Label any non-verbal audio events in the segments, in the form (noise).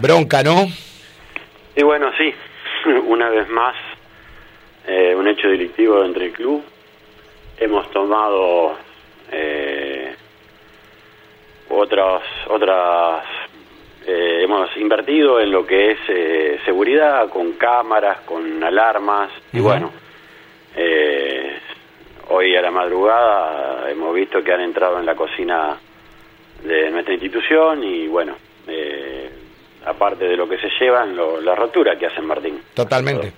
Bronca, ¿no? Y bueno, sí, (laughs) una vez más, eh, un hecho delictivo entre el club. Hemos tomado eh, otras, otras eh, hemos invertido en lo que es eh, seguridad, con cámaras, con alarmas, y bueno, eh, hoy a la madrugada hemos visto que han entrado en la cocina de nuestra institución y bueno, aparte de lo que se llevan, lo- la rotura que hacen Martín. Totalmente.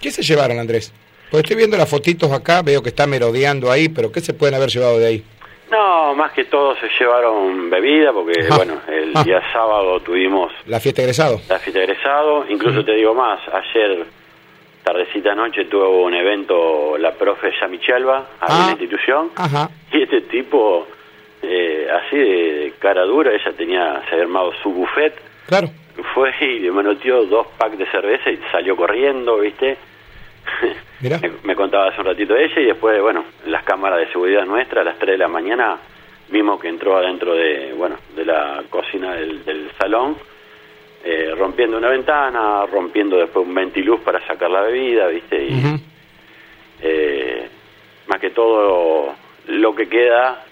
¿Qué se llevaron, Andrés? Pues estoy viendo las fotitos acá, veo que está merodeando ahí, pero ¿qué se pueden haber llevado de ahí? No, más que todo se llevaron bebida, porque Ah. bueno, el Ah. día sábado tuvimos La fiesta egresado. la fiesta egresado, incluso te digo más, ayer tardecita noche tuvo un evento la profe Yamichalva, ahí en Ah. la institución, Ajá. y este tipo, eh, así de cara dura, ella tenía, se había armado su buffet, Claro. fue y le manoteó dos packs de cerveza y salió corriendo, ¿viste? (laughs) Mirá. me, me contaba hace un ratito de ella y después, bueno, las cámaras de seguridad nuestra a las 3 de la mañana vimos que entró adentro de, bueno, de la cocina del, del salón, eh, rompiendo una ventana, rompiendo después un ventiluz para sacar la bebida, ¿viste? Y eh, más que todo lo que queda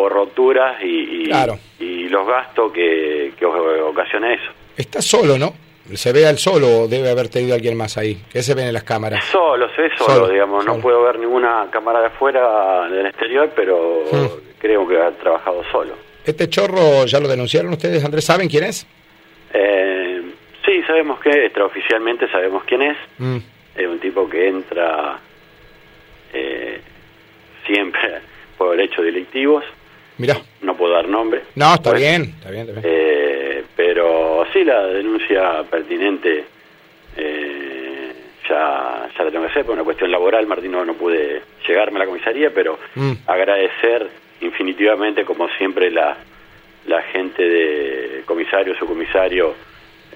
por roturas y, y, Claro. y los gastos que, que ocasiona eso. Está solo, ¿no? Se ve al solo o debe haber tenido alguien más ahí. ¿Qué se ve en las cámaras? Solo, se ve solo, Solo, digamos, no puedo ver ninguna cámara de afuera del exterior, pero Hmm. creo que ha trabajado solo. ¿Este chorro ya lo denunciaron ustedes, Andrés? ¿Saben quién es? Eh, sí, sabemos que extraoficialmente sabemos quién es, Mm. es un tipo que entra eh, siempre (laughs) por hechos delictivos, Mirá. no puedo dar nombre. No, está Pues, bien, está bien, está bien. Eh, pero sí, la denuncia pertinente eh, ya, ya la tengo que hacer, por una cuestión laboral, Martín, no, no pude llegarme a la comisaría, pero Mm. agradecer infinitivamente, como siempre, la, la gente de comisario, subcomisario,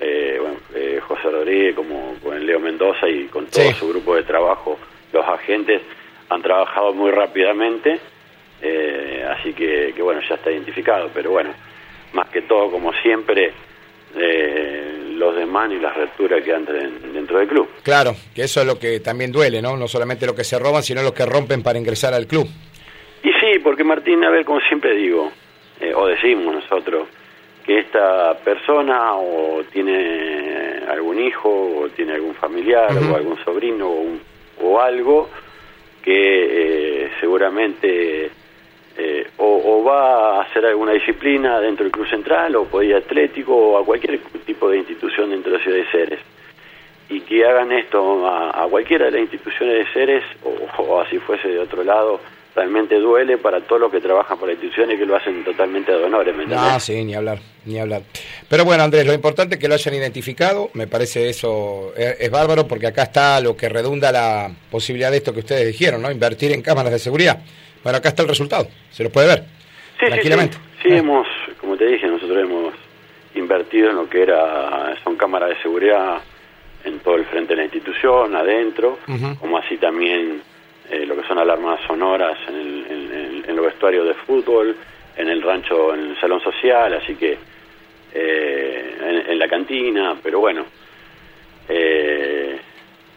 eh, bueno, eh, José Rodríguez, como con Leo Mendoza y con todo Sí. su grupo de trabajo, los agentes han trabajado muy rápidamente, eh, así que, que bueno, ya está identificado, pero bueno, más que todo, como siempre, eh, los demás y las rupturas que entren dentro del club. Claro, que eso es lo que también duele, ¿no? No solamente lo que se roban, sino lo que rompen para ingresar al club. Y sí, porque Martín, a ver, como siempre digo, eh, o decimos nosotros, que esta persona o tiene algún hijo, o tiene algún familiar, o algún sobrino, o, un- o algo que eh, seguramente eh, o, o va a hacer alguna disciplina dentro del club central, o podía atlético, o a cualquier tipo de institución dentro de la ciudad de Ceres. Y que hagan esto a, a cualquiera de las instituciones de Ceres, o, o así fuese de otro lado, realmente duele para todos los que trabajan por las instituciones que lo hacen totalmente de honores, ¿me entendés? Ah, sí, ni hablar, ni hablar. Pero bueno, Andrés, lo importante es que lo hayan identificado, me parece eso es, es bárbaro porque acá está lo que redunda la posibilidad de esto que ustedes dijeron, ¿no? Invertir en cámaras de seguridad. Bueno, acá está el resultado, se lo puede ver. Sí, tranquilamente. Sí, Sí, hemos, como te dije, nosotros hemos invertido en lo que era, son cámaras de seguridad en todo el frente de la institución, adentro, como así también eh, lo que son alarmas sonoras en, el, en, en- en los vestuarios de fútbol, en el rancho, en el salón social, así que eh, en, en la cantina, pero bueno, eh,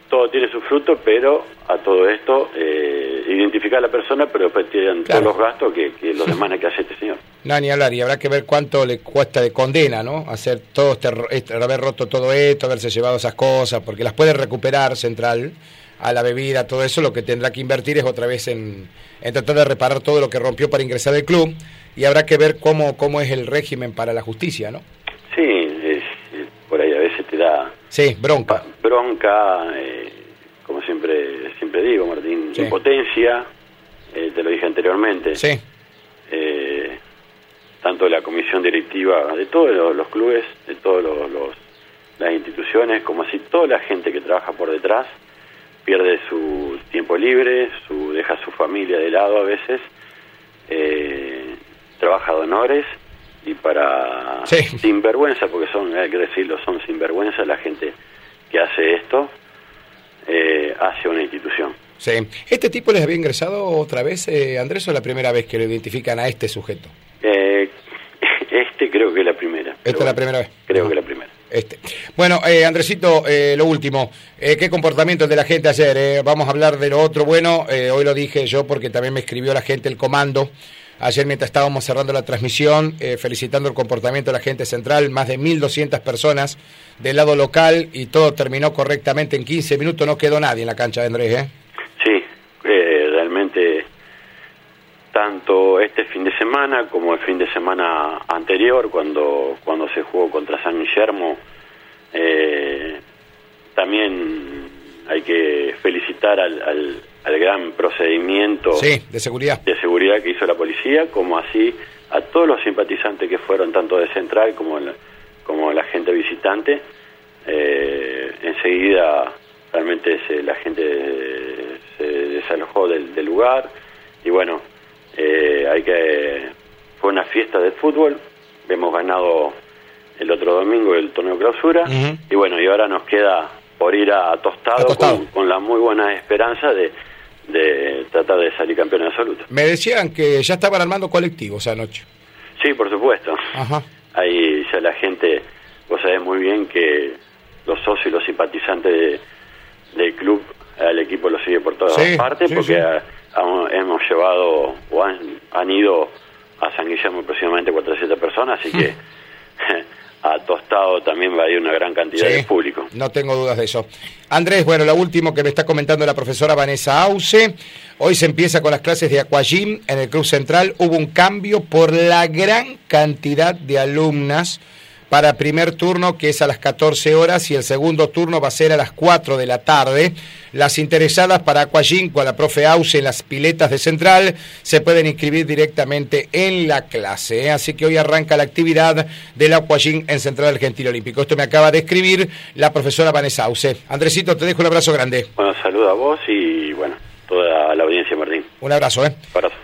todo tiene su fruto, pero a todo esto eh, identificar a la persona, pero después tienen Claro. todos los gastos que, que los demás que hace este señor. No, ni hablar, y habrá que ver cuánto le cuesta de condena, ¿no? Hacer todo este, este- haber roto todo esto, haberse llevado esas cosas, porque las puede recuperar Central a la bebida, todo eso, lo que tendrá que invertir es otra vez en, en tratar de reparar todo lo que rompió para ingresar al club, y habrá que ver cómo, cómo es el régimen para la justicia, ¿no? Sí, es- es- por ahí a veces te da Sí, bronca. bronca, eh, como siempre siempre digo, Martín, Sí. impotencia, eh, te lo dije anteriormente, Sí, eh, tanto de la comisión directiva de todos los, los clubes, de todas las instituciones, como así toda la gente que trabaja por detrás, pierde su tiempo libre, su deja a su familia de lado a veces, eh, trabaja de honores y para Sí. sinvergüenza, porque son, hay que decirlo, son sinvergüenza la gente que hace esto eh, hacia una institución. Sí. ¿Este tipo les había ingresado otra vez, eh, Andrés, o es la primera vez que lo identifican a este sujeto? Eh, (laughs) Este creo que es la primera. Esta es la primera vez. Creo que es la primera. Este. Bueno, eh, Andresito, eh, lo último, eh, ¿qué comportamiento de la gente ayer? Eh? Vamos a hablar de lo otro bueno, eh, hoy lo dije yo porque también me escribió la gente el comando, ayer mientras estábamos cerrando la transmisión, eh, felicitando el comportamiento de la gente central, más de 1.200 personas del lado local y todo terminó correctamente en 15 minutos, no quedó nadie en la cancha de Andrés, ¿eh? Sí, eh, realmente tanto este fin de semana como el fin de semana anterior, cuando, cuando se jugó contra San Guillermo, eh, también hay que felicitar al, al, al gran procedimiento Sí, de seguridad. de seguridad que hizo la policía, como así a todos los simpatizantes que fueron tanto de Central como la, como la gente visitante. Eh, enseguida realmente se, la gente se desalojó del, del lugar y bueno, eh, hay que fue una fiesta de fútbol, hemos ganado el otro domingo el torneo clausura y bueno, y ahora nos queda por ir a, Tostado, A Tostado. Con, con la muy buena esperanza de, de tratar de salir campeón absoluto. Me decían que ya estaban armando colectivos anoche. Sí, por supuesto. Ajá. Ahí ya la gente, vos sabés muy bien que los socios y los simpatizantes de- del club al equipo lo sigue por todas Sí, partes sí, porque sí. Hemos llevado o han, han ido a San Guillermo aproximadamente 400 personas, así que (laughs) (laughs) a Tostado también va a ir una gran cantidad de público. No tengo dudas de eso. Andrés, bueno, lo último que me está comentando la profesora Vanessa Auce. Hoy se empieza con las clases de Aquagym en el Club Central. Hubo un cambio por la gran cantidad de alumnas para primer turno, que es a las 14 horas, y el segundo turno va a ser a las 4 de la tarde. Las interesadas para Aquagym con la profe Auce en las piletas de Central se pueden inscribir directamente en la clase. ¿eh? Así que hoy arranca la actividad del Aquagym en Central Gentil Olímpico. Esto me acaba de escribir la profesora Vanessa Auce. Andresito, te dejo un abrazo grande. Bueno, saludo a vos y bueno, toda la audiencia, Martín. Un abrazo, ¿eh? Abrazo.